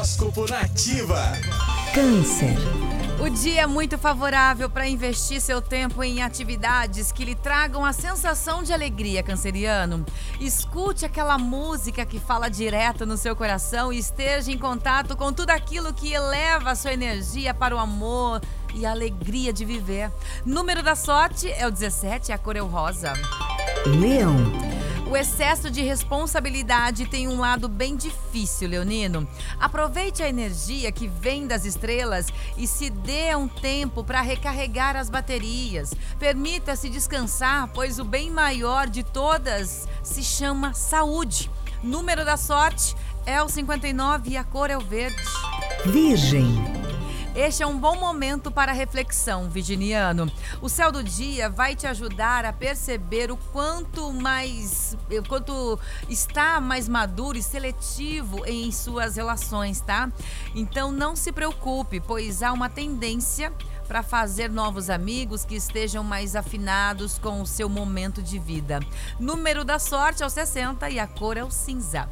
Horóscopo Nativa. Câncer. O dia é muito favorável para investir seu tempo em atividades que lhe tragam a sensação de alegria, canceriano. Escute aquela música que fala direto no seu coração e esteja em contato com tudo aquilo que eleva a sua energia para o amor e a alegria de viver. Número da sorte é o 17 e a cor é o rosa. Leão. O excesso de responsabilidade tem um lado bem difícil, Leonino. Aproveite a energia que vem das estrelas e se dê um tempo para recarregar as baterias. Permita-se descansar, pois o bem maior de todas se chama saúde. Número da sorte é o 59 e a cor é o verde. Virgem. Este é um bom momento para reflexão, virginiano. O céu do dia vai te ajudar a perceber o quanto mais, o quanto está mais maduro e seletivo em suas relações, tá? Então não se preocupe, pois há uma tendência para fazer novos amigos que estejam mais afinados com o seu momento de vida. Número da sorte é o 60 e a cor é o cinza.